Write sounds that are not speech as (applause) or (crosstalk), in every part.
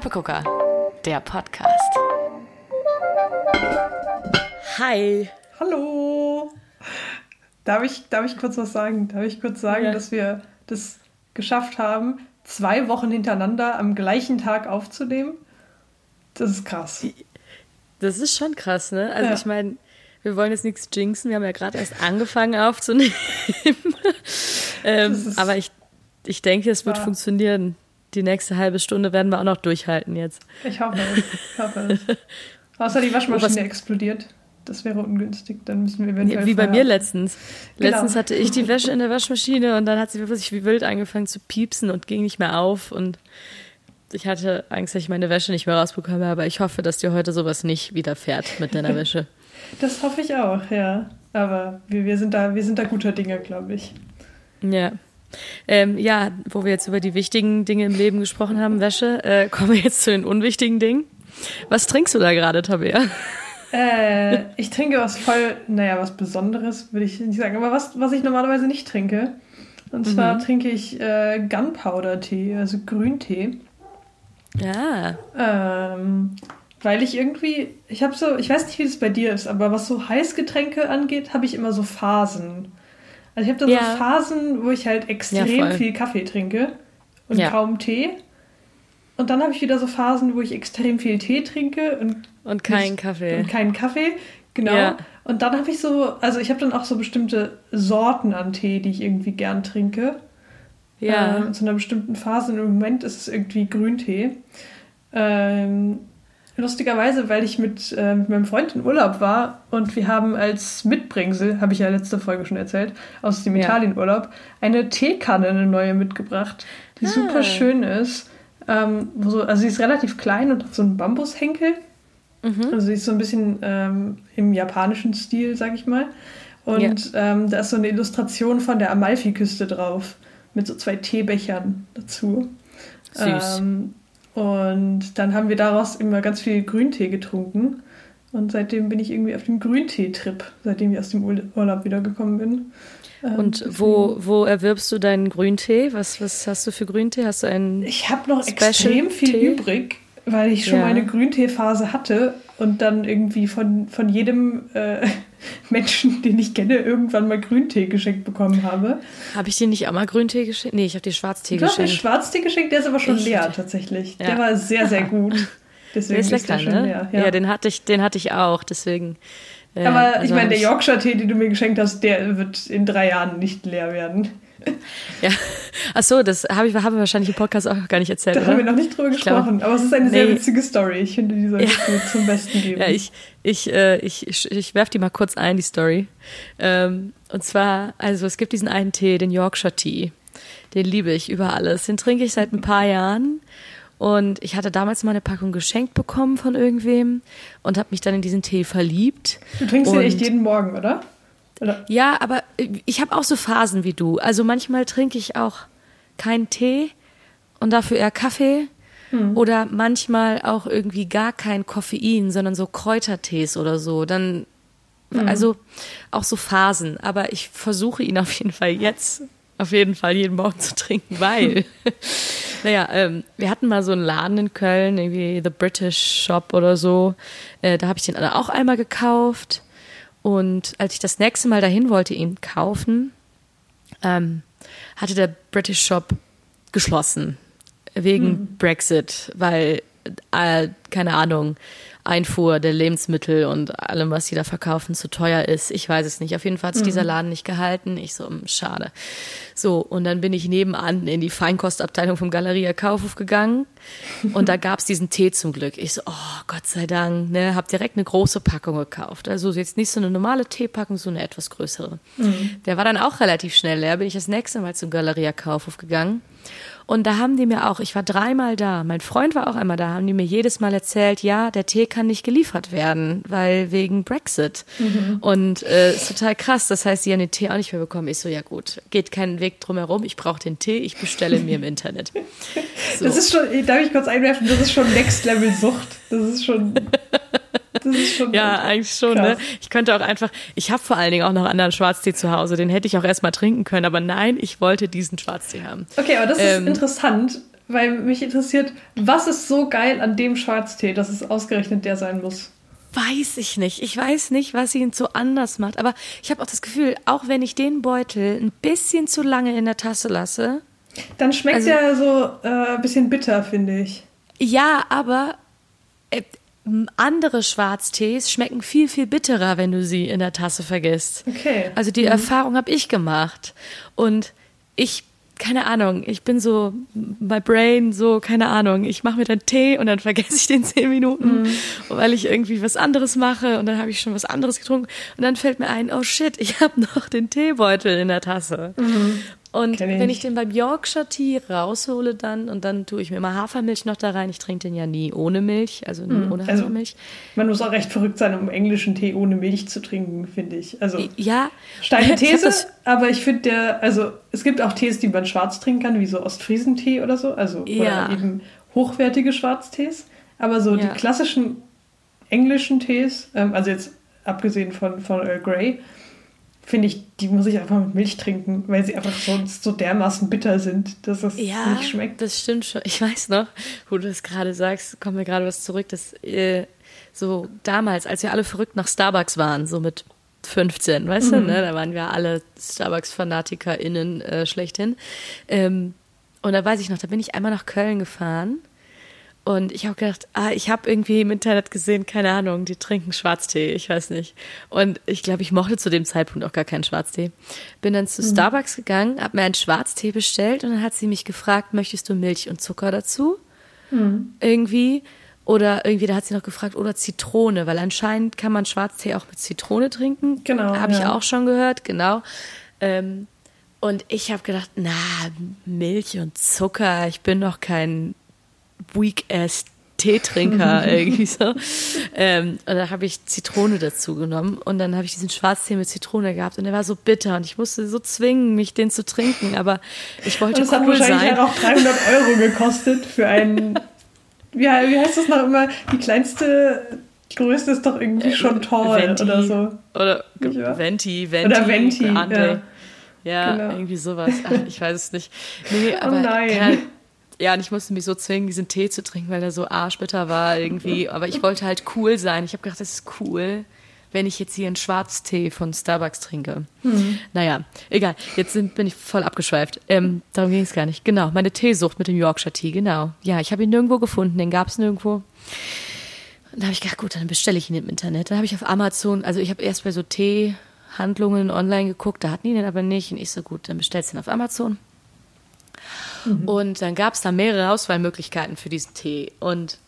Knappegucker, der Podcast. Hi. Hallo. Darf ich, darf ich kurz was sagen? Darf ich kurz sagen, Ja. dass wir das geschafft haben, zwei Wochen hintereinander am gleichen Tag aufzunehmen? Das ist krass. Das ist schon krass, ne? Also Ja. ich meine, wir wollen jetzt nichts jinxen, wir haben ja gerade erst angefangen aufzunehmen. (laughs) ähm, aber ich, ich denke, es wird funktionieren. Die nächste halbe Stunde werden wir auch noch durchhalten jetzt. Ich hoffe es. Ich hoffe es. (laughs) Außer die Waschmaschine Oh, explodiert. Das wäre ungünstig. Dann müssen wir eventuell. Wie bei mir letztens. Genau. Letztens hatte ich die Wäsche in der Waschmaschine und dann hat sie wirklich wie wild angefangen zu piepsen und ging nicht mehr auf. Und ich hatte Angst, dass ich meine Wäsche nicht mehr rausbekomme, aber ich hoffe, dass dir heute sowas nicht widerfährt mit deiner (laughs) Wäsche. Das hoffe ich auch, ja. Aber wir, wir, sind, da, wir sind da guter Dinge, glaube ich. Ja. Ähm, ja, wo wir jetzt über die wichtigen Dinge im Leben gesprochen haben, Wäsche, äh, (laughs) kommen wir jetzt zu den unwichtigen Dingen. Was trinkst du da gerade, Tabea? Äh, ich trinke was voll, naja, was Besonderes, würde ich nicht sagen, aber was, was ich normalerweise nicht trinke. Und zwar trinke ich äh, Gunpowder-Tee, also Grüntee. Ja. Ähm, weil ich irgendwie, ich habe so, ich weiß nicht, wie das bei dir ist, aber was so Heißgetränke angeht, habe ich immer so Phasen. Also ich habe da Ja. so Phasen, wo ich halt extrem Ja, viel Kaffee trinke und Ja. kaum Tee. Und dann habe ich wieder so Phasen, wo ich extrem viel Tee trinke und Und kein nicht- Kaffee. Und keinen Kaffee, genau. Und dann habe ich so, also ich habe dann auch so bestimmte Sorten an Tee, die ich irgendwie gern trinke. Ja. Ähm, zu einer bestimmten Phase. Im Moment ist es irgendwie Grüntee. Ähm, lustigerweise, weil ich mit, äh, mit meinem Freund in Urlaub war und wir haben als Mitbringsel, habe ich ja letzte Folge schon erzählt, aus dem Ja. Italienurlaub, eine Teekanne, eine neue mitgebracht, die Ah. super schön ist. Ähm, so, also sie ist relativ klein und hat so einen Bambushenkel. Mhm. Also sie ist so ein bisschen ähm, im japanischen Stil, sag ich mal. Und ähm, da ist so eine Illustration von der Amalfiküste drauf. Mit so zwei Teebechern dazu. Süß. Ähm, und dann haben wir daraus immer ganz viel Grüntee getrunken. Und seitdem bin ich irgendwie auf dem Grüntee-Trip, seitdem ich aus dem Ur- Urlaub wiedergekommen bin. Ähm, Und wo, wo erwirbst du deinen Grüntee? Was, was hast du für Grüntee? Hast du einen. Ich habe noch Special extrem viel Tee? übrig, weil ich schon Ja. meine Grünteephase hatte und dann irgendwie von, von jedem äh, (laughs) Menschen, den ich kenne, irgendwann mal Grüntee geschenkt bekommen habe. Habe ich dir nicht auch mal Grüntee geschenkt? Nee, ich habe dir Schwarztee Du hast mir geschenkt. Schwarztee geschenkt, der ist aber schon Ich- leer tatsächlich. Ja. Der war sehr, sehr (laughs) gut. Deswegen Der ist lecker, der schon ne? leer. Ja, Ja. den hatte ich, den hatte ich auch, deswegen. äh, aber also ich meine, hab der Yorkshire-Tee, den du mir geschenkt hast, der wird in drei Jahren nicht leer werden. Ja. Ach so, das habe ich haben wir wahrscheinlich im Podcast auch gar nicht erzählt. Da oder? haben wir noch nicht drüber Ich glaube- gesprochen. aber es ist eine sehr Nee. witzige Story. Ich finde, die solltest du zum Besten geben. Ja, ich, ich, äh, ich, ich, ich werf die mal kurz ein, die Story. Ähm, und zwar, also es gibt diesen einen Tee, den Yorkshire Tea. Den liebe ich über alles. Den trinke ich seit ein paar Jahren. Und ich hatte damals mal eine Packung geschenkt bekommen von irgendwem und habe mich dann in diesen Tee verliebt. Du trinkst und den echt jeden Morgen, oder? Oder? Ja, aber ich habe auch so Phasen wie du. Also manchmal trinke ich auch keinen Tee und dafür eher Kaffee. Oder manchmal auch irgendwie gar kein Koffein, sondern so Kräutertees oder so. Dann, also auch so Phasen. Aber ich versuche ihn auf jeden Fall jetzt, auf jeden Fall jeden Morgen zu trinken, weil, (laughs) naja, ähm, wir hatten mal so einen Laden in Köln, irgendwie The British Shop oder so. Äh, da habe ich den auch einmal gekauft. Und als ich das nächste Mal dahin wollte, ihn kaufen, ähm, hatte der British Shop geschlossen wegen Brexit, weil, äh, keine Ahnung, Einfuhr der Lebensmittel und allem, was sie da verkaufen, zu teuer ist. Ich weiß es nicht. Auf jeden Fall hat sich dieser Laden nicht gehalten. Ich so, hm, schade. So, und dann bin ich nebenan in die Feinkostabteilung vom Galeria Kaufhof gegangen und da gab's diesen Tee zum Glück. Ich so, oh Gott sei Dank, ne, hab direkt eine große Packung gekauft. Also jetzt nicht so eine normale Teepackung, so eine etwas größere. Der war dann auch relativ schnell leer, bin ich das nächste Mal zum Galeria Kaufhof gegangen. Und da haben die mir auch, ich war dreimal da, mein Freund war auch einmal da, haben die mir jedes Mal erzählt, ja, der Tee kann nicht geliefert werden, weil wegen Brexit. Und äh, ist total krass. Das heißt, die haben den Tee auch nicht mehr bekommen. Ich so, ja gut, geht keinen Weg drum herum. Ich brauche den Tee, ich bestelle mir im Internet. (laughs) So. Das ist schon, darf ich kurz einwerfen, das ist schon Next Level Sucht. Das ist schon. (laughs) Das ist schon. Ja, eigentlich schon, krass. ne? Ich könnte auch einfach, ich habe vor allen Dingen auch noch anderen Schwarztee zu Hause, den hätte ich auch erstmal trinken können, aber nein, ich wollte diesen Schwarztee haben. Okay, aber das ist Ähm, interessant, weil mich interessiert, was ist so geil an dem Schwarztee, dass es ausgerechnet der sein muss? Weiß ich nicht. Ich weiß nicht, was ihn so anders macht. Aber ich habe auch das Gefühl, auch wenn ich den Beutel ein bisschen zu lange in der Tasse lasse. Dann schmeckt also, er so äh, ein bisschen bitter, finde ich. Ja, aber äh, andere Schwarztees schmecken viel, viel bitterer, wenn du sie in der Tasse vergisst. Okay. Also die mhm. Erfahrung habe ich gemacht. Und ich keine Ahnung, ich bin so, my brain, so, keine Ahnung, ich mache mir dann Tee und dann (laughs) vergesse ich den zehn Minuten, mm. weil ich irgendwie was anderes mache und dann habe ich schon was anderes getrunken und dann fällt mir ein, oh shit, ich habe (laughs) noch den Teebeutel in der Tasse. Mm. Und wenn ich den beim Yorkshire Tea raushole dann und dann tue ich mir immer Hafermilch noch da rein. Ich trinke den ja nie ohne Milch, also nie mm. ohne also, Hafermilch. Man muss auch recht verrückt sein, um englischen Tee ohne Milch zu trinken, finde ich. Also ja, steile (laughs) These, ich aber ich finde der, also es gibt auch Tees, die man schwarz trinken kann, wie so Ostfriesentee oder so, also ja. oder eben hochwertige Schwarztees. Aber so ja. die klassischen englischen Tees, ähm, also jetzt abgesehen von, von Earl Grey, finde ich, die muss ich einfach mit Milch trinken, weil sie einfach sonst so dermaßen bitter sind, dass es ja, nicht schmeckt. Das stimmt schon. Ich weiß noch, wo du das gerade sagst, kommt mir gerade was zurück, dass äh, so damals, als wir alle verrückt nach Starbucks waren, so mit 15, weißt mhm. du, ne? Da waren wir alle Starbucks-FanatikerInnen äh, schlechthin. Ähm, und da weiß ich noch, da bin ich einmal nach Köln gefahren und ich habe gedacht, ah, ich habe irgendwie im Internet gesehen, keine Ahnung, die trinken Schwarztee, ich weiß nicht. Und ich glaube, ich mochte zu dem Zeitpunkt auch gar keinen Schwarztee. Bin dann zu mhm. Starbucks gegangen, habe mir einen Schwarztee bestellt und dann hat sie mich gefragt, möchtest du Milch und Zucker dazu? Mhm. Irgendwie. Oder irgendwie, da hat sie noch gefragt, oder Zitrone, weil anscheinend kann man Schwarztee auch mit Zitrone trinken. Genau. Habe ja. ich auch schon gehört, genau. Ähm, und ich habe gedacht, na, Milch und Zucker, ich bin doch kein weak-ass Teetrinker (laughs) irgendwie so. Ähm, und da habe ich Zitrone dazu genommen und dann habe ich diesen Schwarztee mit Zitrone gehabt und der war so bitter und ich musste so zwingen, mich den zu trinken, aber ich wollte das cool hat wahrscheinlich auch 300 Euro gekostet für einen, wie, wie heißt das noch immer, die kleinste Größe ist doch irgendwie schon äh, tall Venti, oder so. Oder Venti, Venti. Oder Venti, ja. Ja, genau. irgendwie sowas. Ach, ich weiß es nicht. Nee, oh aber oh nein. Ja, und ich musste mich so zwingen, diesen Tee zu trinken, weil der so arschbitter war irgendwie. Aber ich wollte halt cool sein. Ich habe gedacht, das ist cool, wenn ich jetzt hier einen Schwarztee von Starbucks trinke. Mhm. Naja, egal. Jetzt sind, bin ich voll abgeschweift. Ähm, darum ging es gar nicht. Genau, meine Teesucht mit dem Yorkshire Tee, genau. Ja, ich habe ihn nirgendwo gefunden, den gab es nirgendwo. Und da habe ich gedacht, gut, dann bestelle ich ihn im Internet. Dann habe ich auf Amazon, also ich habe erst bei so Teehandlungen online geguckt, da hatten die den aber nicht. Und ich so, gut, dann bestellst du ihn auf Amazon. Mhm. Und dann gab es da mehrere Auswahlmöglichkeiten für diesen Tee. Und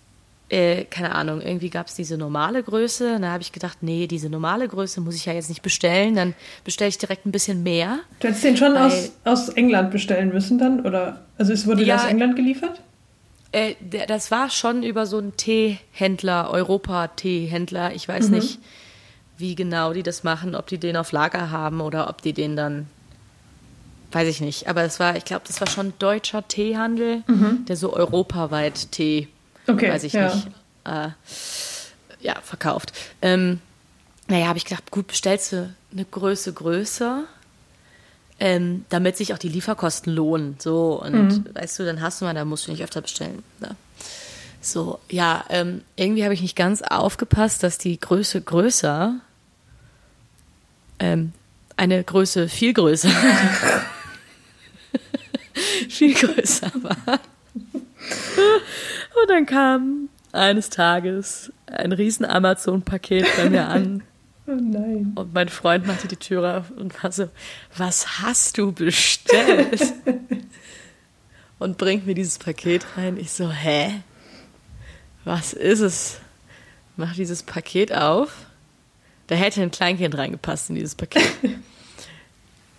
äh, keine Ahnung, irgendwie gab es diese normale Größe. Und da habe ich gedacht, nee, diese normale Größe muss ich ja jetzt nicht bestellen. Dann bestelle ich direkt ein bisschen mehr. Du hättest den schon aus, aus England bestellen müssen dann? Oder also es wurde ja, aus England geliefert? Äh, das war schon über so einen Teehändler, Europa-Teehändler. Ich weiß mhm. nicht, wie genau die das machen, ob die den auf Lager haben oder ob die den dann weiß ich nicht, aber es war, ich glaube, das war schon deutscher Teehandel, mhm. der so europaweit Tee, okay, weiß ich ja. nicht, äh, ja, verkauft. Ähm, naja, habe ich gedacht, gut, bestellst du eine Größe größer, ähm, damit sich auch die Lieferkosten lohnen. So, und mhm. weißt du, dann hast du mal, da musst du nicht öfter bestellen. Ne? So, ja, ähm, irgendwie habe ich nicht ganz aufgepasst, dass die Größe größer ähm, eine Größe viel größer (laughs) viel größer war. Und dann kam eines Tages ein riesen Amazon-Paket bei mir an. (laughs) Oh nein. Und mein Freund machte die Tür auf und war so, was hast du bestellt? (laughs) und bringt mir dieses Paket rein. Ich so, hä? Was ist es? Mach dieses Paket auf. Da hätte ein Kleinkind reingepasst in dieses Paket (laughs)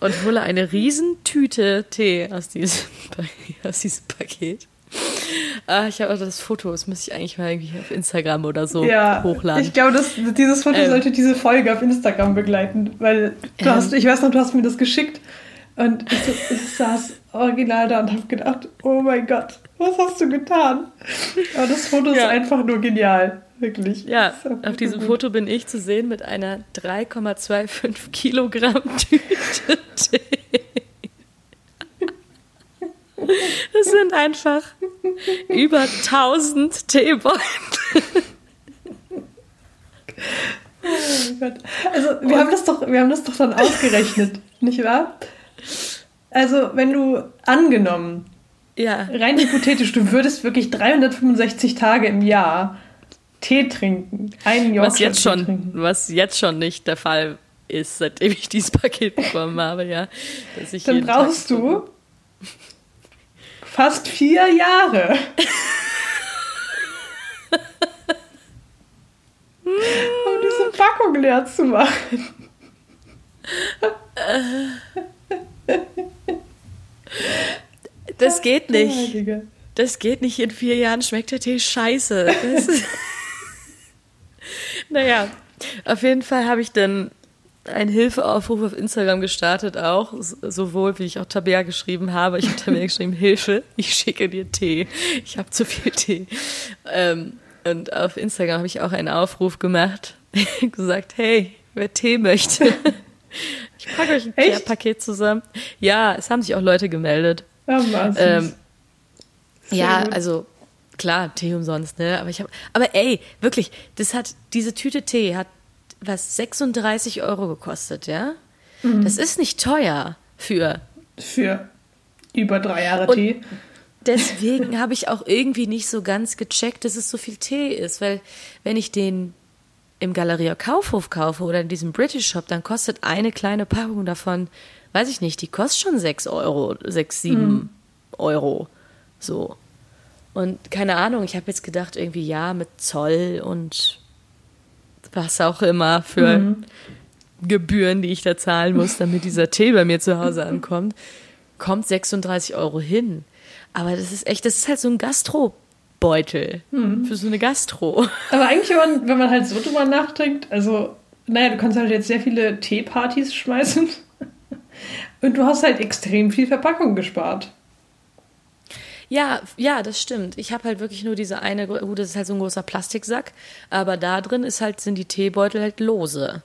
und hole eine Riesentüte Tee aus diesem, (laughs) aus diesem Paket. Ah, ich habe auch das Foto, das müsste ich eigentlich mal irgendwie auf Instagram oder so ja, hochladen. Ich glaube, dieses Foto ähm, sollte diese Folge auf Instagram begleiten, weil du ähm, hast, ich weiß noch, du hast mir das geschickt und ich, ich saß original da und habe gedacht, oh mein Gott, was hast du getan? Aber das Foto ja. ist einfach nur genial. Wirklich. Ja, auf diesem gut. Foto bin ich zu sehen mit einer 3,25 Kilogramm Tüte Tee. Das sind einfach Über 1000 Teebeutel. Oh Gott. Also wir haben das doch, wir haben das doch dann ausgerechnet, nicht wahr? Also wenn du angenommen, Ja. rein hypothetisch, du würdest wirklich 365 Tage im Jahr Tee trinken, einen Was Yorkshire jetzt schon, trinken. was jetzt schon nicht der Fall ist, seitdem ich dieses Paket (laughs) bekommen habe, ja. Dass ich Dann jeden Tag brauchst du fast vier Jahre. (laughs) um diese Packung leer zu machen. Das geht nicht. Das geht nicht. In vier Jahren schmeckt der Tee scheiße. (laughs) Naja, auf jeden Fall habe ich dann einen Hilfeaufruf auf Instagram gestartet auch, sowohl wie ich auch Tabea geschrieben habe. Ich habe Tabea (laughs) geschrieben, Hilfe, ich schicke dir Tee. Ich habe zu viel Tee. Ähm, und auf Instagram habe ich auch einen Aufruf gemacht, (laughs) gesagt, hey, wer Tee möchte. (laughs) Ich packe euch ein Echt? Paket zusammen. Ja, es haben sich auch Leute gemeldet. Ja, was Ähm, ja, gut. also klar, Tee umsonst, ne? Aber ich habe, aber ey, wirklich, das hat diese Tüte Tee hat was 36 Euro gekostet, ja? Mhm. Das ist nicht teuer für. für über drei Jahre Und- Tee. Deswegen habe ich auch irgendwie nicht so ganz gecheckt, dass es so viel Tee ist, weil wenn ich den im Galeria Kaufhof kaufe oder in diesem British Shop, dann kostet eine kleine Packung davon, weiß ich nicht, die kostet schon 6 Euro, 6, 7 Euro. So. Und keine Ahnung, ich habe jetzt gedacht, irgendwie ja, mit Zoll und was auch immer für Gebühren, die ich da zahlen muss, damit dieser Tee bei mir zu Hause ankommt, kommt 36 Euro hin. Aber das ist echt, das ist halt so ein Gastrobeutel für so eine Gastro. Aber eigentlich, wenn man, wenn man halt so drüber nachdenkt, also, naja, du kannst halt jetzt sehr viele Teepartys schmeißen. Und du hast halt extrem viel Verpackung gespart. Ja, ja, das stimmt. Ich habe halt wirklich nur diese eine, gut, das ist halt so ein großer Plastiksack, aber da drin ist halt, sind die Teebeutel halt lose.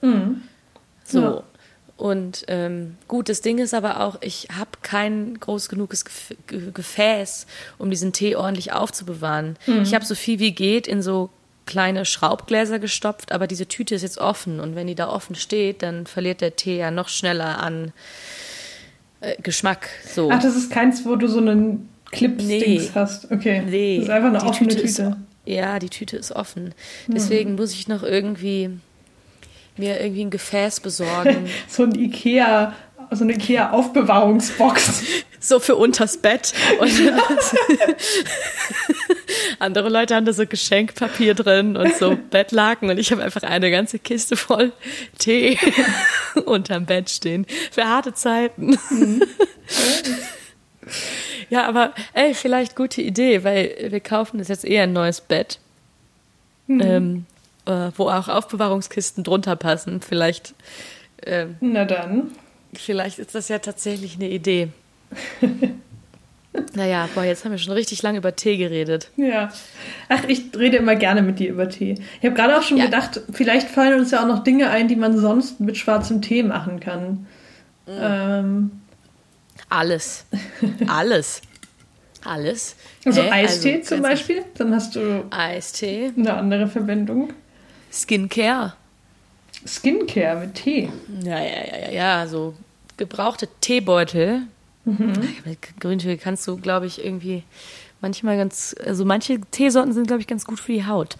So. Ja. Und ähm, gut, das Ding ist aber auch, ich habe kein groß genuges Gef Ge- Gefäß, um diesen Tee ordentlich aufzubewahren. Ich habe so viel wie geht in so kleine Schraubgläser gestopft, aber diese Tüte ist jetzt offen und wenn die da offen steht, dann verliert der Tee ja noch schneller an äh, Geschmack. So. Ach, das ist keins, wo du so einen Clips-Dings Nee. hast. Okay. Nee, Das ist einfach eine die offene Tüte. Ist, ja, die Tüte ist offen. Deswegen muss ich noch irgendwie mir irgendwie ein Gefäß besorgen. (laughs) So ein Ikea, so eine Ikea-Aufbewahrungsbox. (laughs) so für unters Bett. (laughs) Andere Leute haben da so Geschenkpapier drin und so Bettlaken und ich habe einfach eine ganze Kiste voll Tee unterm Bett stehen. Für harte Zeiten. Ja, aber ey, vielleicht gute Idee, weil wir kaufen das jetzt eher ein neues Bett. Ähm, äh, wo auch Aufbewahrungskisten drunter passen. Vielleicht, ähm, Na dann. vielleicht ist das ja tatsächlich eine Idee. (laughs) naja, boah, jetzt haben wir schon richtig lange über Tee geredet. Ja. Ach, ich rede immer gerne mit dir über Tee. Ich habe gerade auch schon Ja. gedacht, vielleicht fallen uns ja auch noch Dinge ein, die man sonst mit schwarzem Tee machen kann. Mhm. Ähm, Alles. Alles. Alles. also Hä? Eistee Also, zum Beispiel. Dann hast du Eistee. eine andere Verwendung. Skincare. Skincare mit Tee. Ja, ja, ja, ja. So gebrauchte Teebeutel. Mit Grüntee kannst du, glaube ich, irgendwie manchmal ganz, also manche Teesorten sind, glaube ich, ganz gut für die Haut.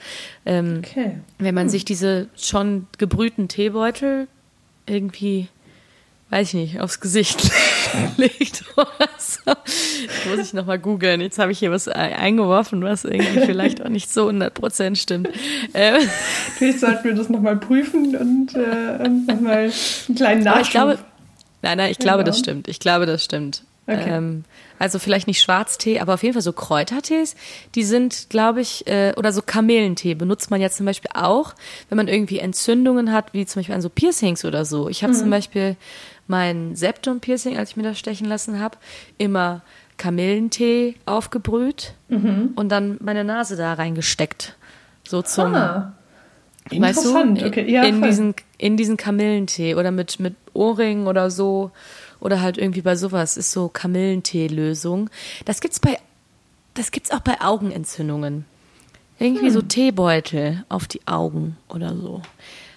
Ähm, Okay. Wenn man sich diese schon gebrühten Teebeutel irgendwie, weiß ich nicht, aufs Gesicht (laughs) legt oder so. Muss ich nochmal googeln. Jetzt habe ich hier was e- eingeworfen, was irgendwie (laughs) vielleicht auch nicht so 100% stimmt. Ähm, Vielleicht sollten wir das nochmal prüfen und, äh, nochmal einen kleinen aber Nachschub. ich glaube, nein, nein, ich glaube, Genau. das stimmt. Ich glaube, das stimmt. Okay. Ähm, also vielleicht nicht Schwarztee, aber auf jeden Fall so Kräutertees, die sind, glaube ich, äh, oder so Kamelentee benutzt man ja zum Beispiel auch, wenn man irgendwie Entzündungen hat, wie zum Beispiel an so Piercings oder so. Ich habe zum Beispiel mein Septum-Piercing, als ich mir das stechen lassen habe, immer Kamillentee aufgebrüht und dann meine Nase da reingesteckt. So zum, ah, weißt du, interessant. okay, ja, in, diesen, in diesen Kamillentee oder mit, mit Ohrringen oder so. Oder halt irgendwie bei sowas ist so Kamillentee-Lösung. Das gibt's bei, das gibt's auch bei Augenentzündungen. Irgendwie Hm. so Teebeutel auf die Augen oder so.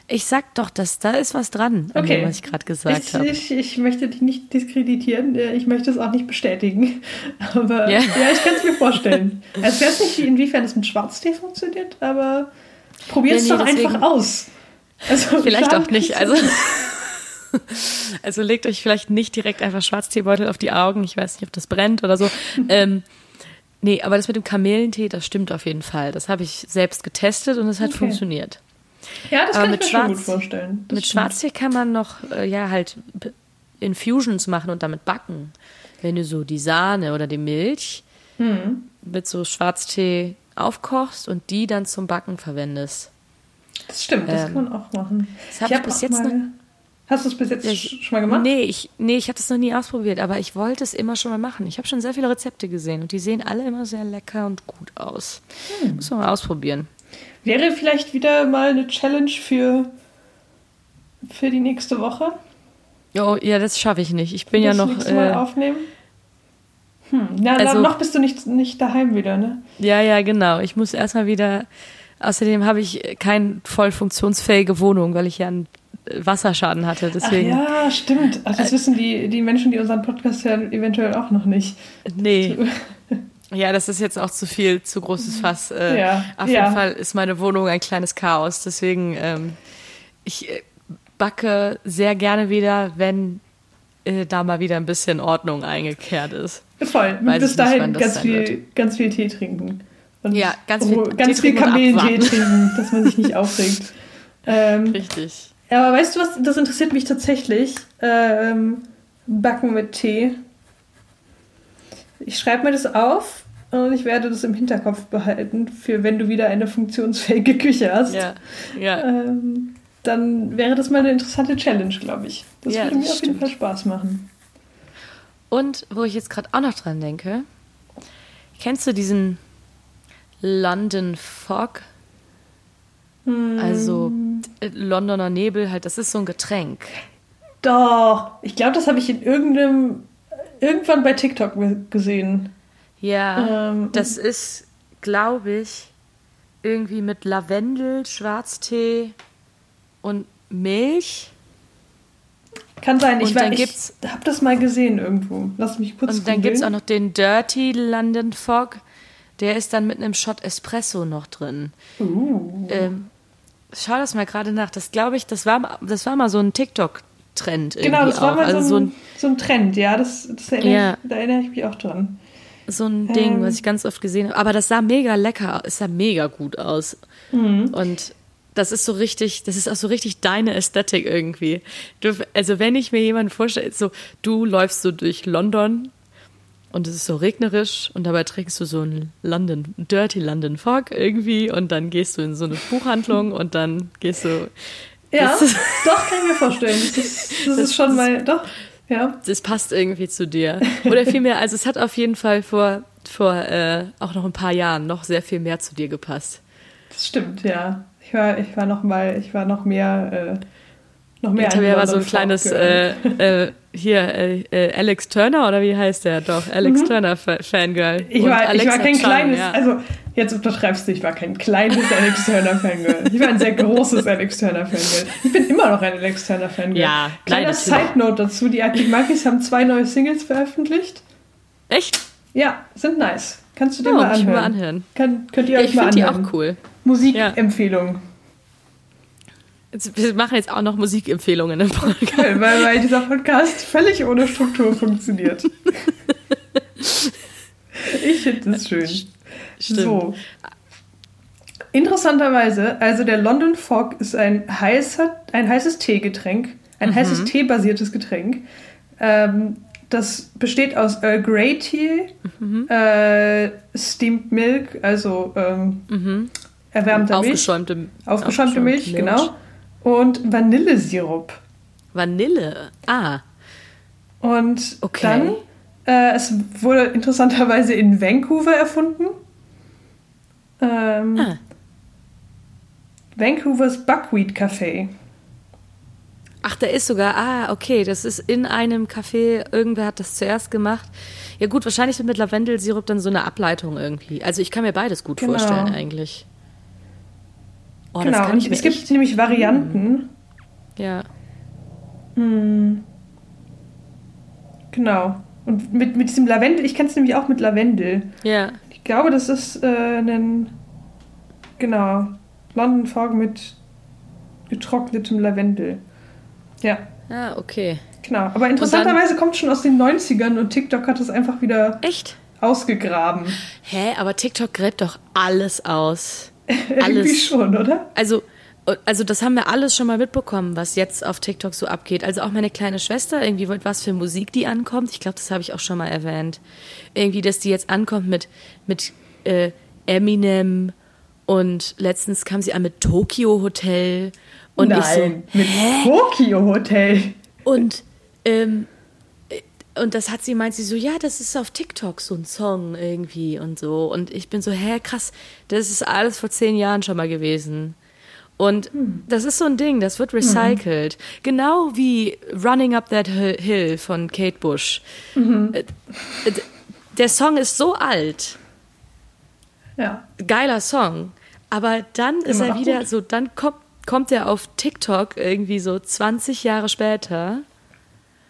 Ich sag doch, dass da ist was dran, an Okay. dem, was ich gerade gesagt Ich, habe. ich, ich möchte dich nicht diskreditieren, äh, ich möchte es auch nicht bestätigen. (laughs) Aber Ja. ja, ich kann es mir vorstellen. Ich weiß nicht, wie- inwiefern es mit Schwarztee funktioniert, aber probier es Ja, nee, doch deswegen- einfach aus. Also, Vielleicht auch nicht. Also, (laughs) also legt euch vielleicht nicht direkt einfach Schwarzteebeutel auf die Augen. Ich weiß nicht, ob das brennt oder so. (laughs) ähm, nee, aber das mit dem Kamillentee, das stimmt auf jeden Fall. Das habe ich selbst getestet und es hat Okay. funktioniert. Ja, das Aber kann mit ich mir schon Schwarz- gut vorstellen. Das mit stimmt. Schwarztee kann man noch, äh, ja, halt Infusions machen und damit backen. Wenn du so die Sahne oder die Milch Hm. mit so Schwarztee aufkochst und die dann zum Backen verwendest. Das stimmt, das Ähm, kann man auch machen. das hab ich hab bis jetzt mal, noch- Hast du es bis jetzt ich- schon mal gemacht? Nee, ich, nee, ich habe das noch nie ausprobiert, aber ich wollte es immer schon mal machen. Ich habe schon sehr viele Rezepte gesehen und die sehen alle immer sehr lecker und gut aus. Hm. Muss man mal ausprobieren. Wäre vielleicht wieder mal eine Challenge für, für die nächste Woche? Oh, ja, das schaffe ich nicht. Ich bin ja das noch. nächste Mal Äh, aufnehmen? Hm. Na, Also- noch bist du nicht, nicht daheim wieder, ne? ja, ja, genau. Ich muss erstmal wieder. Außerdem habe ich keine voll funktionsfähige Wohnung, weil ich ja einen äh, Wasserschaden hatte. Deswegen. Ach ja, stimmt. Ach, das wissen die, die Menschen, die unseren Podcast hören, eventuell auch noch nicht. Nee. Ja, das ist jetzt auch zu viel, zu großes Fass. Äh, Ja, auf ja. jeden Fall ist meine Wohnung ein kleines Chaos. Deswegen, ähm, ich äh, backe sehr gerne wieder, wenn äh, da mal wieder ein bisschen Ordnung eingekehrt ist. Voll. Weiß Bis nicht, dahin das ganz viel, ganz viel Tee trinken. Und Ja, ganz viel Ruhe- Tee ganz viel Kamillentee trinken, dass man sich nicht aufregt. (laughs) Ähm, Richtig. Ja, aber weißt du was, das interessiert mich tatsächlich. Ähm, Backen mit Tee. Ich schreibe mir das auf und ich werde das im Hinterkopf behalten, für wenn du wieder eine funktionsfähige Küche hast. Ja, ja. Ähm, dann wäre das mal eine interessante Challenge, glaube ich. Das Ja, würde mir das auf jeden. Fall Spaß machen. Und wo ich jetzt gerade auch noch dran denke, kennst du diesen London Fog? Hm. Also äh, Londoner Nebel, halt, das ist so ein Getränk. Doch, ich glaube, das habe ich in irgendeinem, irgendwann bei TikTok gesehen. Ja, Ähm, das ist, glaube ich, irgendwie mit Lavendel, Schwarztee und Milch. Kann sein, ich, dann ich habe das mal gesehen irgendwo. Lass mich kurz Und dann gibt es auch noch den Dirty London Fog. Der ist dann mit einem Shot Espresso noch drin. Uh. Ähm, schau das mal gerade nach. Das glaube ich, das war, das war mal so ein TikTok-Trend. Genau, irgendwie das war auch. mal also so, ein, so ein Trend, ja, das, das erinnere Ja. ich, da erinnere ich mich auch dran. so ein Ding, Ähm. was ich ganz oft gesehen habe. Aber das sah mega lecker, es sah mega gut aus. Mhm. Und das ist so richtig, das ist auch so richtig deine Ästhetik irgendwie. Du, also wenn ich mir jemanden vorstelle, so du läufst so durch London und es ist so regnerisch und dabei trägst du so ein London, Dirty London Fog irgendwie und dann gehst du in so eine Buchhandlung und dann gehst du, Ja, Das ist- (laughs) doch, kann ich mir vorstellen. Das ist, das ist schon mal, doch, ja. das passt irgendwie zu dir. Oder vielmehr, also es hat auf jeden Fall vor, vor äh, auch noch ein paar Jahren noch sehr viel mehr zu dir gepasst. Das stimmt, ja. Ich war, ich war noch mal, ich war noch mehr, äh, noch mehr. Mir war so ein kleines, äh, äh, hier, äh, äh, Alex Turner oder wie heißt der? Doch, Alex Turner Fa- Fangirl. Mhm. ich war, ich war kein Chung, kleines, ja. also jetzt unterschreibst du, ich war kein kleines Alex Turner Fangirl. Ich war ein sehr großes Alex Turner Fangirl. Ich bin immer noch ein Alex Turner Fangirl. Ja, Kleiner. Side Note dazu: Die Arctic Monkeys haben zwei neue Singles veröffentlicht. Echt? Ja, sind nice. Kannst du dir Oh, mal ich anhören. mal anhören. Kann, könnt ihr Ja, euch ich mal finde die anhören. auch cool. Musikempfehlung. Jetzt, wir machen jetzt auch noch Musikempfehlungen im Podcast. (laughs) Weil, weil dieser Podcast völlig ohne Struktur funktioniert. (laughs) ich finde das schön. Stimmt. So. Interessanterweise, also der London Fog ist ein, heißer, ein heißes Teegetränk, ein Mhm. heißes Tee-basiertes Getränk. Ähm, das besteht aus Earl Grey Tee, Mhm. äh, Steamed Milk, also ähm, erwärmter Milch, Aufgeschäumte, aufgeschäumte Milch, genau, und Vanillesirup. Vanille. Ah, Und Okay. dann, äh, es wurde interessanterweise in Vancouver erfunden. Ähm, Ah. Vancouvers Buckwheat Café. Ach, da ist sogar, ah, okay, das ist in einem Café, irgendwer hat das zuerst gemacht. Ja gut, wahrscheinlich wird mit Lavendelsirup dann so eine Ableitung irgendwie. Also ich kann mir beides gut Genau. vorstellen eigentlich. Oh, das genau, kann und ich mir es gibt echt, nämlich Varianten. ja. Genau. Und mit, mit diesem Lavendel, ich kenne es nämlich auch mit Lavendel. Ja, Ich glaube, das ist äh, ein, genau, London Fog mit getrocknetem Lavendel. Ja, ah, okay. genau. Aber interessanterweise kommt schon aus den 90ern und TikTok hat es einfach wieder Echt? ausgegraben. Hä, aber TikTok gräbt doch alles aus. (laughs) Irgendwie Alles. schon, oder? Also, also das haben wir alles schon mal mitbekommen, was jetzt auf TikTok so abgeht. Also auch meine kleine Schwester, irgendwie mit was für Musik die ankommt. Ich glaube, das habe ich auch schon mal erwähnt. Irgendwie, dass die jetzt ankommt mit, mit äh, Eminem und letztens kam sie an mit Tokyo Hotel und ich so, Nein, mit Tokyo Hotel. und, ähm, äh, und das hat sie meint sie so, ja, das ist auf TikTok so ein Song irgendwie und so. Und ich bin so, hä, krass, das ist alles vor zehn Jahren schon mal gewesen. Und das ist so ein Ding, das wird recycelt. Genau wie Running Up That Hi- Hill von Kate Bush. Äh, äh, Der Song ist so alt, Ja. geiler Song. Aber dann ist Immer er noch wieder gut. so, dann kommt, kommt er auf TikTok irgendwie so 20 Jahre später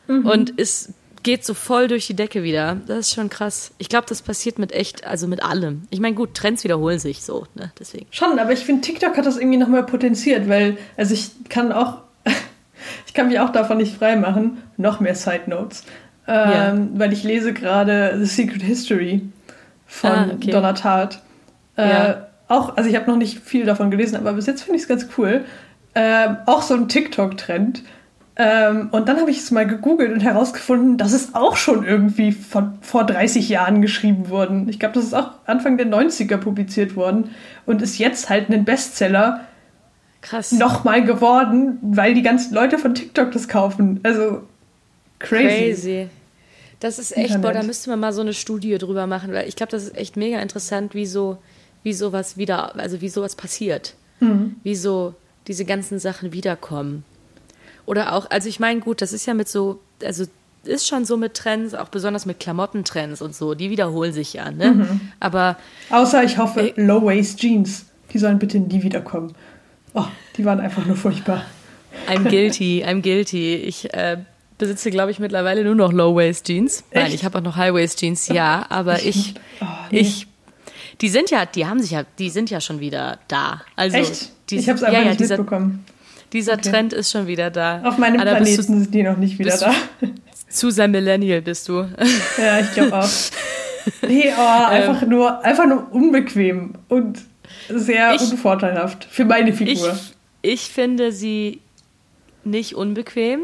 Mhm. und ist, geht so voll durch die Decke wieder. Das ist schon krass. Ich glaube, das passiert mit echt, also mit allem. Ich meine, gut, Trends wiederholen sich so, ne? Deswegen. Schon, aber ich finde, TikTok hat das irgendwie nochmal potenziert, weil, also ich kann auch, (laughs) ich kann mich auch davon nicht freimachen, noch mehr Side Notes, ähm, Ja. weil ich lese gerade The Secret History von Ah, okay. Donna Tartt. Äh, Ja. Auch, also ich habe noch nicht viel davon gelesen, aber bis jetzt finde ich es ganz cool. Ähm, auch so ein TikTok-Trend. Ähm, und dann habe ich es mal gegoogelt und herausgefunden, dass es auch schon irgendwie von vor 30 Jahren geschrieben worden. Ich glaube, das ist auch Anfang der 90er publiziert worden und ist jetzt halt ein Bestseller Krass. nochmal geworden, weil die ganzen Leute von TikTok das kaufen. Also crazy. Crazy. Das ist echt, boah, Internet. da müsste man mal so eine Studie drüber machen, weil ich glaube, das ist echt mega interessant, wie so, wie sowas wieder, also wie sowas passiert. Wie so diese ganzen Sachen wiederkommen. Oder auch, also ich meine, gut, das ist ja mit so, also ist schon so mit Trends, auch besonders mit Klamottentrends und so, die wiederholen sich ja, ne? Aber Außer ich hoffe, Ey. Low-Waist Jeans. Die sollen bitte nie wiederkommen. Oh, die waren einfach nur furchtbar. I'm guilty, I'm guilty. Ich äh, besitze, glaube ich, mittlerweile nur noch Low-Waist-Jeans. Nein, ich habe auch noch High-Waist-Jeans, ja, aber ich, Oh, nee. ich, die sind ja, die haben sich ja, die sind ja schon wieder da. Also, Echt? Die, ich habe es einfach ja, ja, nicht dieser, mitbekommen. Dieser Okay. Trend ist schon wieder da. Auf meinem Aber Planeten du sind die noch nicht wieder da. zu sehr Millennial bist du. ja, ich glaube auch. Nee, oh, (laughs) einfach, nur, einfach nur unbequem und sehr Ich- unvorteilhaft für meine Ich, Figur. ich finde sie nicht unbequem.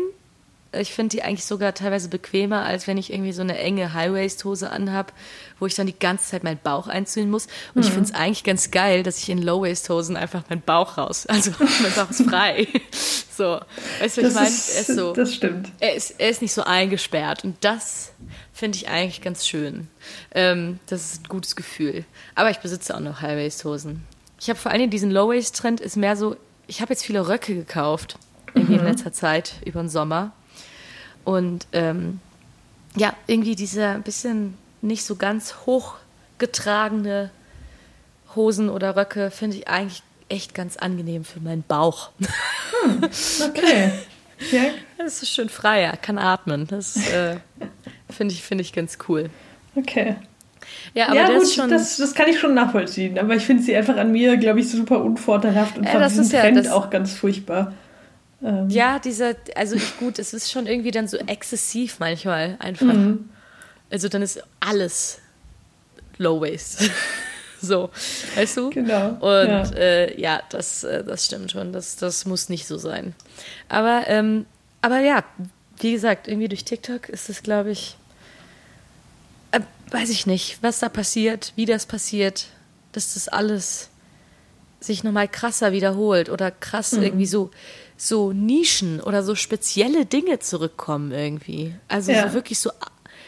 Ich finde die eigentlich sogar teilweise bequemer, als wenn ich irgendwie so eine enge High-Waist-Hose anhab, wo ich dann die ganze Zeit meinen Bauch einziehen muss. Und ich finde es eigentlich ganz geil, dass ich in Low-Waist-Hosen einfach meinen Bauch raus, (laughs) also mein Bauch ist frei. (laughs) So, weißt du, ich das, meine? Er ist so, das stimmt. er ist, er ist nicht so eingesperrt und das finde ich eigentlich ganz schön. Ähm, das ist ein gutes Gefühl. Aber ich besitze auch noch High-Waist-Hosen. Ich habe vor allen Dingen diesen Low-Waist-Trend ist mehr so, ich habe jetzt viele Röcke gekauft, in letzter Zeit, über den Sommer. Und ähm, ja, irgendwie dieser ein bisschen nicht so ganz hochgetragene Hosen oder Röcke finde ich eigentlich echt ganz angenehm für meinen Bauch. Okay. ja, (laughs) Es ist schön freier, kann atmen. Das äh, finde ich, finde ich ganz cool. okay. Ja, aber ja, der gut, ist schon. das, das kann ich schon nachvollziehen. Aber ich finde sie einfach an mir, glaube ich, super unvorteilhaft und Ja, von das diesem ist ja- Trend das- auch ganz furchtbar. Ähm, ja, dieser, also ich, gut, es ist schon irgendwie dann so exzessiv manchmal einfach. Mhm. Also dann ist alles Low Waist. (laughs) so, weißt du? Genau, Und ja. ja, äh, ja das, äh, das stimmt schon. Das, das muss nicht so sein. Aber, ähm, aber ja, wie gesagt, irgendwie durch TikTok ist es, glaube ich, äh, weiß ich nicht, was da passiert, wie das passiert, dass das alles sich nochmal krasser wiederholt oder krass Mhm. irgendwie so, so Nischen oder so spezielle Dinge zurückkommen irgendwie. Also Ja. so wirklich so,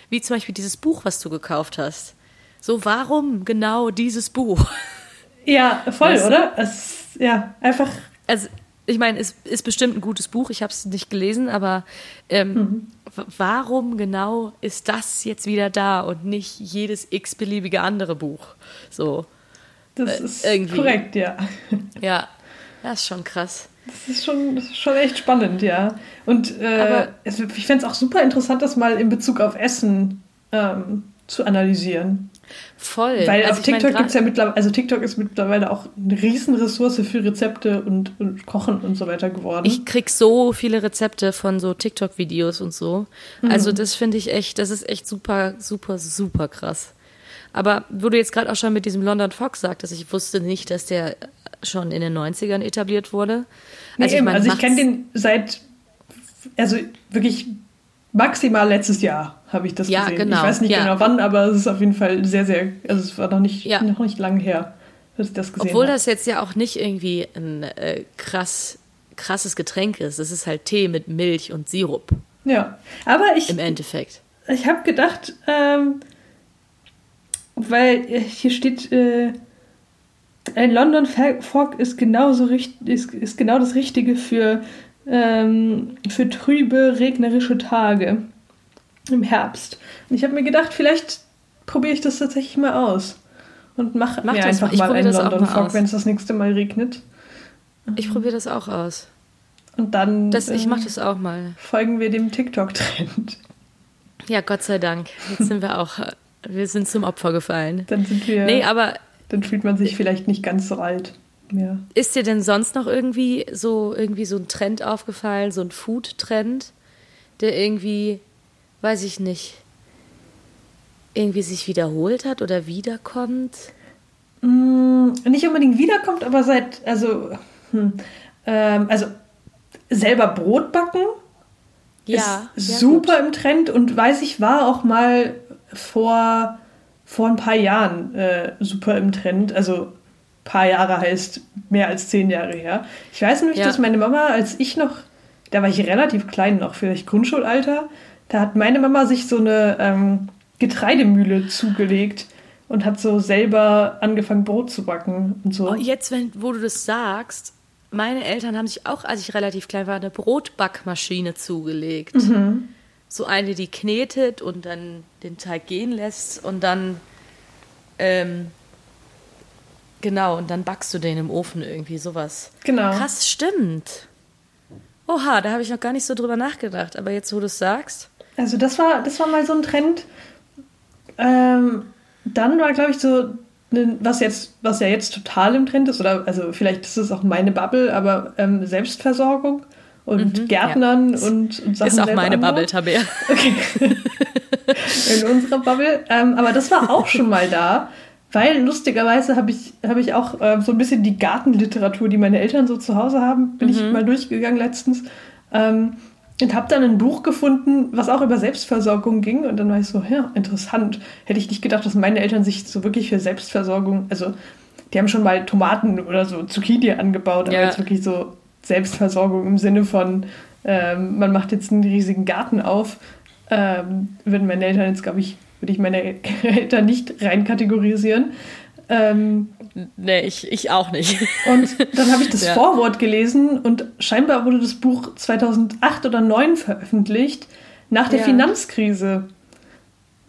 wie zum Beispiel dieses Buch, was du gekauft hast. So, warum genau dieses Buch? (laughs) ja, voll, Weißt du? oder? Es, ja, einfach Also, ich meine, es ist bestimmt ein gutes Buch, ich habe es nicht gelesen, aber ähm, mhm. warum genau ist das jetzt wieder da und nicht jedes x-beliebige andere Buch? So. Das äh, ist irgendwie. korrekt, ja. (laughs) Ja, das ist schon krass. Das ist schon, das ist schon echt spannend, ja. Und äh, es, ich fände es auch super interessant, das mal in Bezug auf Essen ähm, zu analysieren. Voll. Weil also auf TikTok gibt es ja mittlerweile, also TikTok ist mittlerweile auch eine Riesenressource für Rezepte und, und Kochen und so weiter geworden. Ich krieg so viele Rezepte von so TikTok-Videos und so. Mhm. Also das finde ich echt, das ist echt super, super, super krass. Aber wo du jetzt gerade auch schon mit diesem London Fox sagtest, ich wusste nicht, dass der schon in den 90ern etabliert wurde. Nee, also, ich, mein, also ich kenne den seit, also wirklich maximal letztes Jahr habe ich das ja, gesehen. Genau, ich weiß nicht ja. genau wann, aber es ist auf jeden Fall sehr, sehr, also es war noch nicht, ja. noch nicht lang her, dass ich das gesehen Obwohl habe. das jetzt ja auch nicht irgendwie ein äh, krass, krasses Getränk ist. Es ist halt Tee mit Milch und Sirup. Ja, aber ich. Im Endeffekt. Ich habe gedacht, ähm, weil hier steht, äh, ein London Fog ist genauso ist, ist genau das Richtige für, ähm, für trübe, regnerische Tage im Herbst. Und ich habe mir gedacht, vielleicht probiere ich das tatsächlich mal aus. Und mache Mach mir das, einfach mal einen London Fog, wenn es das nächste Mal regnet. Ich probiere das auch aus. Und dann. Das, ich mache das auch mal. Folgen wir dem TikTok-Trend. Ja, Gott sei Dank. Jetzt sind wir auch. Wir sind zum Opfer gefallen. Dann sind wir. Nee, aber. Dann fühlt man sich vielleicht nicht ganz so alt. Ja. Ist dir denn sonst noch irgendwie so irgendwie so ein Trend aufgefallen, so ein Food-Trend, der irgendwie weiß ich nicht, irgendwie sich wiederholt hat oder wiederkommt? Mm, nicht unbedingt wiederkommt, aber seit, also, hm, ähm, also selber Brot backen ja, ist super gut. im Trend und weiß ich, war auch mal vor, vor ein paar Jahren äh, super im Trend. Also paar Jahre heißt mehr als zehn Jahre her. Ich weiß nämlich, ja. dass meine Mama, als ich noch, da war ich relativ klein noch, vielleicht Grundschulalter, da hat meine Mama sich so eine ähm, Getreidemühle zugelegt und hat so selber angefangen, Brot zu backen und so. Oh, jetzt, wenn, wo du das sagst, meine Eltern haben sich auch, als ich relativ klein war, eine Brotbackmaschine zugelegt. Mhm. So eine, die knetet und dann den Teig gehen lässt und dann ähm, genau, und dann backst du den im Ofen irgendwie, sowas. Genau. Krass, stimmt. Oha, da habe ich noch gar nicht so drüber nachgedacht, aber jetzt, wo du es sagst. Also das war, das war mal so ein Trend. Ähm, dann war, glaube ich, so, was jetzt, was ja jetzt total im Trend ist, oder also vielleicht ist es auch meine Bubble, aber ähm, Selbstversorgung und mhm, Gärtnern ja. und, und Sachen. Ist auch meine. Bubble, Tabea. Okay. (laughs) in unserer Bubble. Ähm, aber das war auch schon mal da. Weil lustigerweise habe ich, hab ich auch äh, so ein bisschen die Gartenliteratur, die meine Eltern so zu Hause haben, bin mhm. ich mal durchgegangen letztens. Ähm, und habe dann ein Buch gefunden, was auch über Selbstversorgung ging. Und dann war ich so, ja, interessant. Hätte ich nicht gedacht, dass meine Eltern sich so wirklich für Selbstversorgung, also die haben schon mal Tomaten oder so Zucchini angebaut, aber ja. jetzt wirklich so Selbstversorgung im Sinne von, ähm, man macht jetzt einen riesigen Garten auf. Ähm, würden meine Eltern jetzt, glaube ich, würde ich meine (laughs) Eltern nicht rein kategorisieren. Ähm, nee, ich, ich auch nicht. Und dann habe ich das (laughs) ja. Vorwort gelesen und scheinbar wurde das Buch 2008 oder 2009 veröffentlicht, nach der ja. Finanzkrise.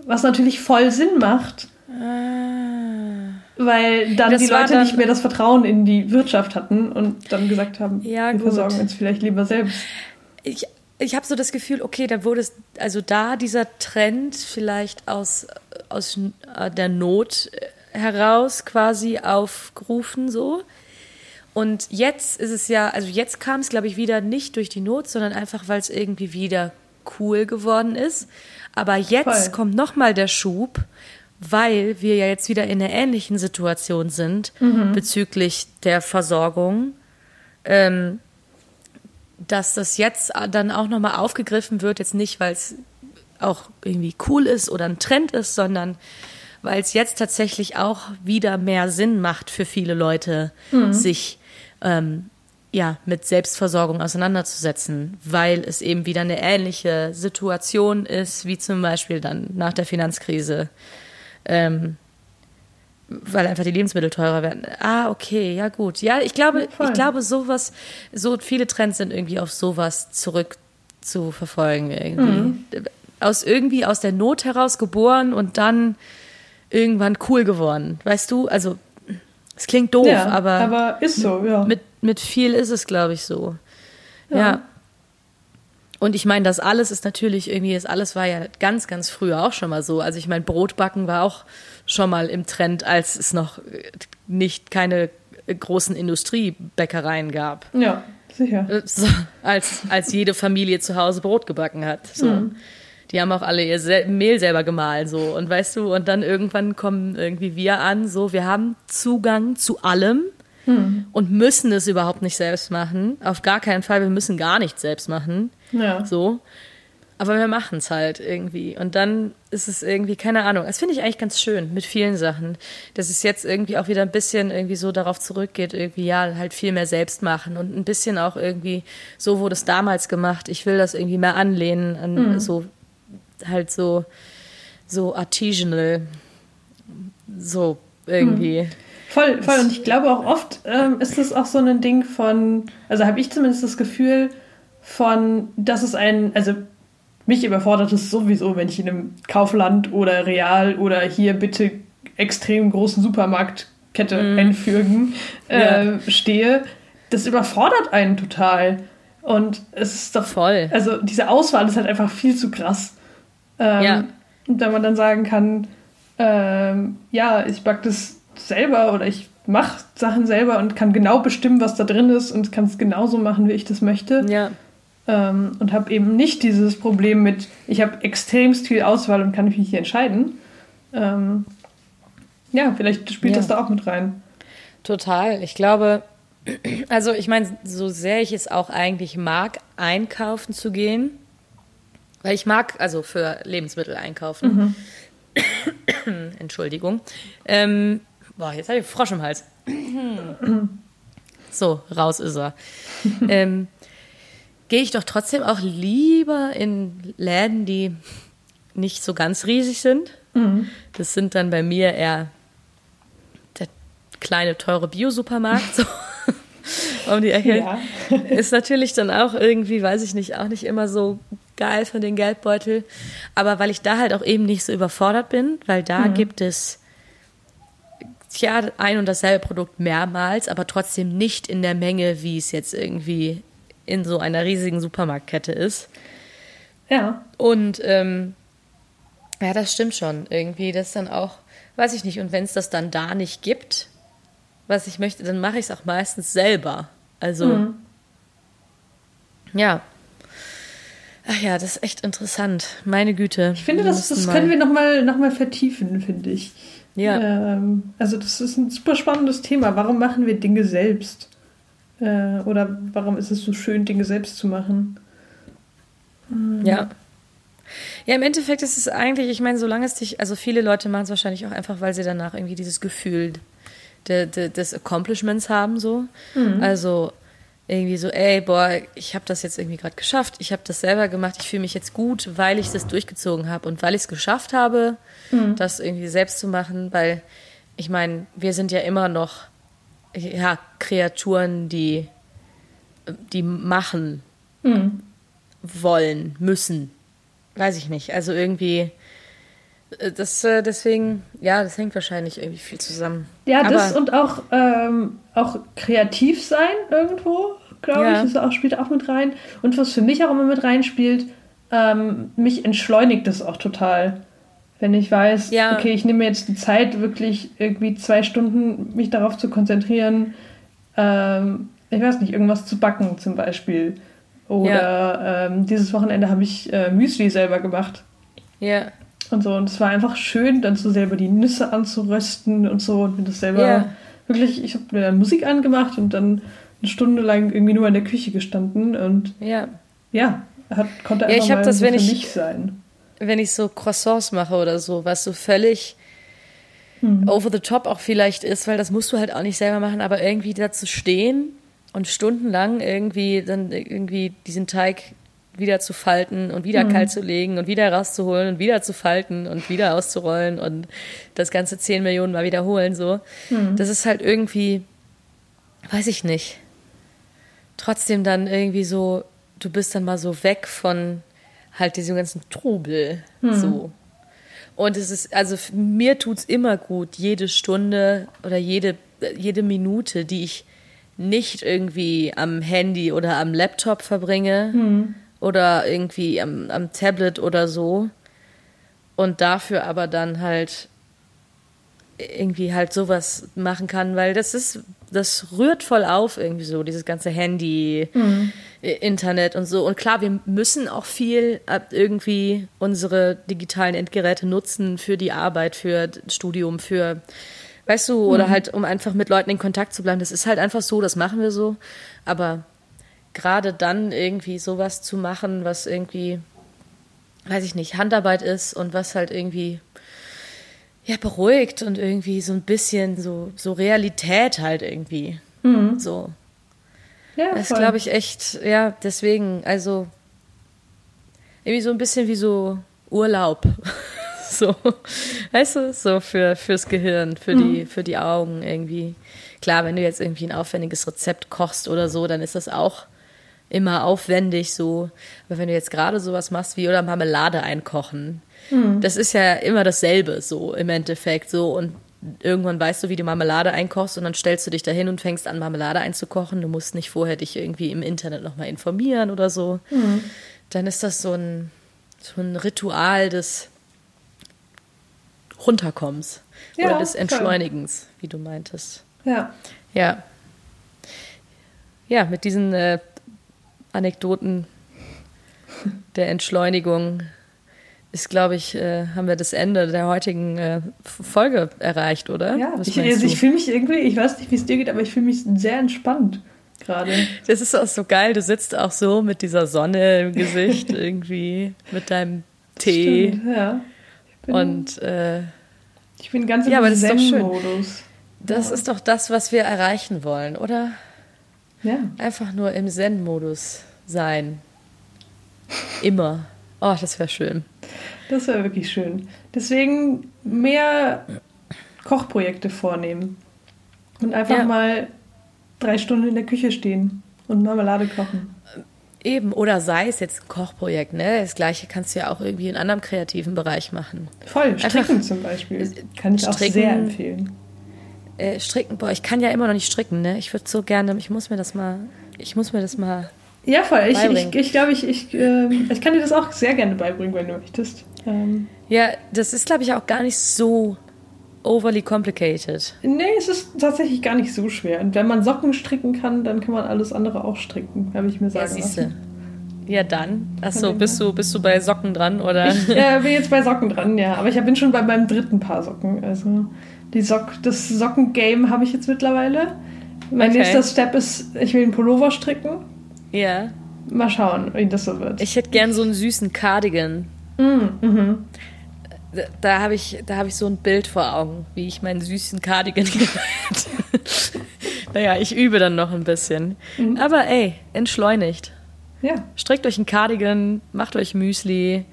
Was natürlich voll Sinn macht. Ah. Weil dann das die Leute dann, nicht mehr das Vertrauen in die Wirtschaft hatten und dann gesagt haben, ja, wir versorgen uns vielleicht lieber selbst. Ich, ich habe so das Gefühl, okay, da wurde es, also da dieser Trend vielleicht aus, aus äh, der Not heraus quasi aufgerufen so. Und jetzt ist es ja, also jetzt kam es, glaube ich, wieder nicht durch die Not, sondern einfach, weil es irgendwie wieder cool geworden ist. Aber jetzt Voll. kommt nochmal der Schub, weil wir ja jetzt wieder in einer ähnlichen Situation sind mhm. bezüglich der Versorgung, ähm, dass das jetzt dann auch nochmal aufgegriffen wird, jetzt nicht, weil es auch irgendwie cool ist oder ein Trend ist, sondern weil es jetzt tatsächlich auch wieder mehr Sinn macht für viele Leute, mhm. sich ähm, ja mit Selbstversorgung auseinanderzusetzen, weil es eben wieder eine ähnliche Situation ist, wie zum Beispiel dann nach der Finanzkrise. Ähm, weil einfach die Lebensmittel teurer werden. Ah, okay, ja gut. Ja, ich glaube, voll. ich glaube, sowas, so viele Trends sind irgendwie auf sowas zurück zu verfolgen irgendwie. Aus irgendwie aus der Not heraus geboren und dann irgendwann cool geworden. Weißt du? Also, es klingt doof, ja, aber, aber ist so, ja. mit, mit viel ist es, glaube ich, so. Ja. Und ich meine, das alles ist natürlich irgendwie, das alles war ja ganz, ganz früher auch schon mal so. Also ich meine, Brotbacken war auch schon mal im Trend, als es noch äh, nicht keine äh, großen Industriebäckereien gab. ja, sicher. Äh, So, als, als jede Familie zu Hause Brot gebacken hat. So. Die haben auch alle ihr Mehl selber gemahlen, so. Und weißt du, und dann irgendwann kommen irgendwie wir an, so, wir haben Zugang zu allem und müssen es überhaupt nicht selbst machen. Auf gar keinen Fall, wir müssen gar nichts selbst machen. Ja. So. Aber wir machen es halt irgendwie. Und dann ist es irgendwie, keine Ahnung, das finde ich eigentlich ganz schön mit vielen Sachen. Dass es jetzt irgendwie auch wieder ein bisschen irgendwie so darauf zurückgeht, irgendwie, ja, halt viel mehr selbst machen und ein bisschen auch irgendwie, so wurde es damals gemacht. Ich will das irgendwie mehr anlehnen an so, halt so, so artisanal, so irgendwie. Voll, voll. Und ich glaube auch oft ähm, ist es auch so ein Ding von, also habe ich zumindest das Gefühl von, dass es ein, also mich überfordert es sowieso, wenn ich in einem Kaufland oder Real oder hier bitte extrem großen Supermarktkette einfügen äh, stehe. Das überfordert einen total. Und es ist doch Voll. Also diese Auswahl ist halt einfach viel zu krass. Ähm, Ja. Und wenn man dann sagen kann, ähm, ja, ich back das selber oder ich mache Sachen selber und kann genau bestimmen, was da drin ist und kann es genauso machen, wie ich das möchte. Ja. Ähm, und habe eben nicht dieses Problem mit, ich habe extremst viel Auswahl und kann mich nicht entscheiden. Ähm, ja, vielleicht spielt Ja. das da auch mit rein. Total. Ich glaube, also ich meine, so sehr ich es auch eigentlich mag, einkaufen zu gehen, weil ich mag also für Lebensmittel einkaufen. (coughs) Entschuldigung. Ähm, boah, jetzt habe ich Frosch im Hals. (coughs) so, raus ist er. ähm, Gehe ich doch trotzdem auch lieber in Läden, die nicht so ganz riesig sind. Das sind dann bei mir eher der kleine, teure Bio-Supermarkt. So. (laughs) um die Ecke. Ja. (laughs) Ist natürlich dann auch irgendwie, weiß ich nicht, auch nicht immer so geil für den Geldbeutel. Aber weil ich da halt auch eben nicht so überfordert bin, weil da gibt es ja ein und dasselbe Produkt mehrmals, aber trotzdem nicht in der Menge, wie es jetzt irgendwie in so einer riesigen Supermarktkette ist. Ja, Und ähm, ja, das stimmt schon. Irgendwie, das dann auch, weiß ich nicht, und wenn es das dann da nicht gibt, was ich möchte, dann mache ich es auch meistens selber. Also, ja. Ach ja, das ist echt interessant. Meine Güte. ich finde, das, das können wir nochmal noch mal vertiefen, finde ich. Ja. Ähm, also das ist ein super spannendes Thema. Warum machen wir Dinge selbst? Äh, oder warum ist es so schön, Dinge selbst zu machen? Ja. Ja, im Endeffekt ist es eigentlich, ich meine, solange es dich, also viele Leute machen es wahrscheinlich auch einfach, weil sie danach irgendwie dieses Gefühl de, de, des Accomplishments haben, so. Also irgendwie so, ey, boah, ich habe das jetzt irgendwie gerade geschafft, ich habe das selber gemacht, ich fühle mich jetzt gut, weil ich das durchgezogen habe und weil ich es geschafft habe, das irgendwie selbst zu machen, weil ich meine, wir sind ja immer noch ja, Kreaturen, die, die machen wollen, müssen. Weiß ich nicht. Also irgendwie, äh, das, äh, deswegen, ja, das hängt wahrscheinlich irgendwie viel zusammen. Ja, das Aber- und auch, ähm, auch kreativ sein irgendwo, glaube Ja. ich, das auch, spielt auch mit rein. Und was für mich auch immer mit reinspielt, ähm, mich entschleunigt das auch total. Wenn ich weiß, Ja. okay, ich nehme mir jetzt die Zeit, wirklich irgendwie zwei Stunden mich darauf zu konzentrieren, ähm, ich weiß nicht, irgendwas zu backen zum Beispiel. Oder ähm, dieses Wochenende habe ich äh, Müsli selber gemacht. Ja, Und so, und es war einfach schön, dann so selber die Nüsse anzurösten und so und mir das selber Ja. wirklich, ich habe mir dann Musik angemacht und dann eine Stunde lang irgendwie nur in der Küche gestanden und ja. ja, hat, konnte Ja, einfach ich hab mal das, so für ich- mich sein. Wenn ich so Croissants mache oder so, was so völlig over the top auch vielleicht ist, weil das musst du halt auch nicht selber machen, aber irgendwie da zu stehen und stundenlang irgendwie dann irgendwie diesen Teig wieder zu falten und wieder kalt zu legen und wieder rauszuholen und wieder zu falten und wieder auszurollen und das ganze zehn Millionen Mal wiederholen, so. Das ist halt irgendwie, weiß ich nicht. Trotzdem dann irgendwie so, du bist dann mal so weg von halt diesem ganzen Trubel, so. Und es ist, also mir tut's immer gut, jede Stunde oder jede, jede Minute, die ich nicht irgendwie am Handy oder am Laptop verbringe oder irgendwie am, am Tablet oder so. Und dafür aber dann halt irgendwie halt sowas machen kann, weil das ist, das rührt voll auf irgendwie so, dieses ganze Handy, I- Internet und so. Und klar, wir müssen auch viel äh, irgendwie unsere digitalen Endgeräte nutzen für die Arbeit, für das Studium, für, weißt du, oder halt, um einfach mit Leuten in Kontakt zu bleiben. Das ist halt einfach so, das machen wir so. Aber gerade dann irgendwie sowas zu machen, was irgendwie, weiß ich nicht, Handarbeit ist und was halt irgendwie ja, beruhigt und irgendwie so ein bisschen so, so Realität halt irgendwie. So. Ja, Das glaube ich echt, ja, deswegen, also irgendwie so ein bisschen wie so Urlaub. (laughs) so, weißt du, so für, fürs Gehirn, für die, für die Augen irgendwie. Klar, wenn du jetzt irgendwie ein aufwendiges Rezept kochst oder so, dann ist das auch immer aufwendig so. Aber wenn du jetzt gerade sowas machst wie oder Marmelade einkochen, das ist ja immer dasselbe so im Endeffekt so und irgendwann weißt du, wie du Marmelade einkochst und dann stellst du dich dahin und fängst an Marmelade einzukochen. Du musst nicht vorher dich irgendwie im Internet nochmal informieren oder so. Dann ist das so ein, so ein Ritual des Runterkommens Ja, oder des voll. Entschleunigens, wie du meintest. Ja. Ja. Ja, mit diesen äh, Anekdoten der Entschleunigung ist, glaube ich, äh, haben wir das Ende der heutigen äh, Folge erreicht, oder? Ja, Was ich, also ich fühle mich irgendwie, ich weiß nicht, wie es dir geht, aber ich fühle mich sehr entspannt gerade. das ist auch so geil. Du sitzt auch so mit dieser Sonne im (laughs) Gesicht irgendwie, mit deinem Tee Stimmt, ja. Ich bin, und äh, ich bin ganz im Ja, das. Zen-Modus. das ist doch das, was wir erreichen wollen, oder? Ja. Einfach nur im Zen-Modus sein. Immer. Oh, das wäre schön. Das wäre wirklich schön. Deswegen mehr Kochprojekte vornehmen. Und einfach Ja. mal drei Stunden in der Küche stehen und Marmelade kochen. Eben, oder sei es jetzt ein Kochprojekt, ne? Das gleiche kannst du ja auch irgendwie in einem anderen kreativen Bereich machen. Voll, stricken Einfach- zum Beispiel. Kann ich auch Stricken- sehr empfehlen. Äh, stricken, boah, ich kann ja immer noch nicht stricken, ne? Ich würde so gerne, ich muss mir das mal, ich muss mir das mal. Ja, voll. Ich, Beibringen. ich, ich glaube, ich, ich, ähm, ich kann dir das auch sehr gerne beibringen, wenn du möchtest. Ähm, Ja, das ist, glaube ich, auch gar nicht so overly complicated. nee, es ist tatsächlich gar nicht so schwer. Und wenn man Socken stricken kann, dann kann man alles andere auch stricken, habe ich mir Ja, sagen siehst du. lassen. Ja, dann. Achso, bist du, bist du bei Socken dran, oder? Ich äh, (laughs) bin jetzt bei Socken dran, ja. Aber ich bin schon bei meinem dritten Paar Socken. Also die Sock, das Socken-Game habe ich jetzt mittlerweile. Mein Okay. nächster Step ist, ich will einen Pullover stricken. Ja. Mal schauen, wie das so wird. Ich hätte gern so einen süßen Cardigan. Mm, mhm. Da, da habe ich, da habe ich so ein Bild vor Augen, wie ich meinen süßen Cardigan (laughs) gewählt. naja, ich übe dann noch ein bisschen. Aber ey, entschleunigt. Ja, Strickt euch ein Cardigan, macht euch Müsli,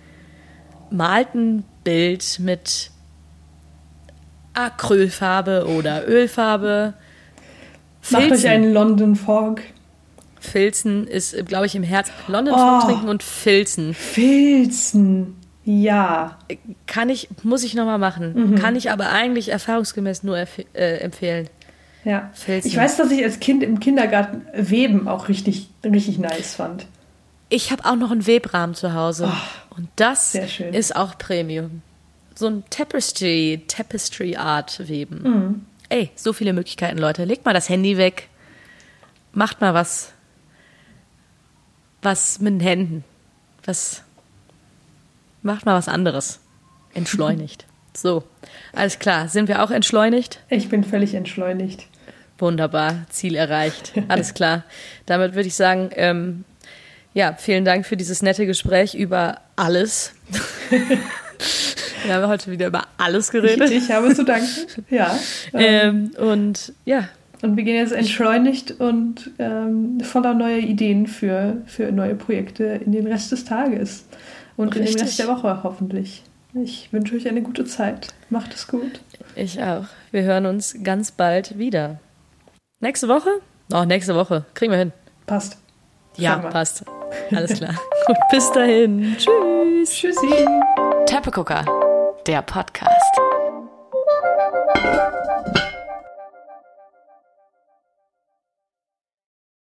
malt ein Bild mit Acrylfarbe oder Ölfarbe. macht euch Filzen. einen London Fog. Filzen ist, glaube ich, im Herz. London Oh. trinken und Filzen. Filzen. Ja. Kann ich, muss ich nochmal machen. Kann ich aber eigentlich erfahrungsgemäß nur äh, empfehlen. Ja. Filzen. Ich weiß, dass ich als Kind im Kindergarten Weben auch richtig, richtig nice fand. Ich habe auch noch einen Webrahmen zu Hause. und das ist auch Premium. So ein Tapestry, Tapestry Art Weben. Ey, so viele Möglichkeiten, Leute. Legt mal das Handy weg. Macht mal was. Was mit den Händen. Was. Macht mal was anderes. Entschleunigt. (laughs) so. Alles klar. Sind wir auch entschleunigt? Ich bin völlig entschleunigt. Wunderbar, Ziel erreicht. Alles klar. Damit würde ich sagen, ähm, ja, vielen Dank für dieses nette Gespräch über alles. (laughs) Wir haben heute wieder über alles geredet. Ich habe zu danken. Ja. (laughs) Ähm, und ja, Und wir gehen jetzt entschleunigt und ähm, voller neuer Ideen für, für neue Projekte in den Rest des Tages und Richtig. in den Rest der Woche hoffentlich. Ich wünsche euch eine gute Zeit. Macht es gut. Ich auch. Wir hören uns ganz bald wieder. Nächste Woche? Oh, nächste Woche. Kriegen wir hin. Passt. Ja, passt. (laughs) Alles klar. Gut, bis dahin. Tschüss. Tschüssi. Teppegucker, der Podcast.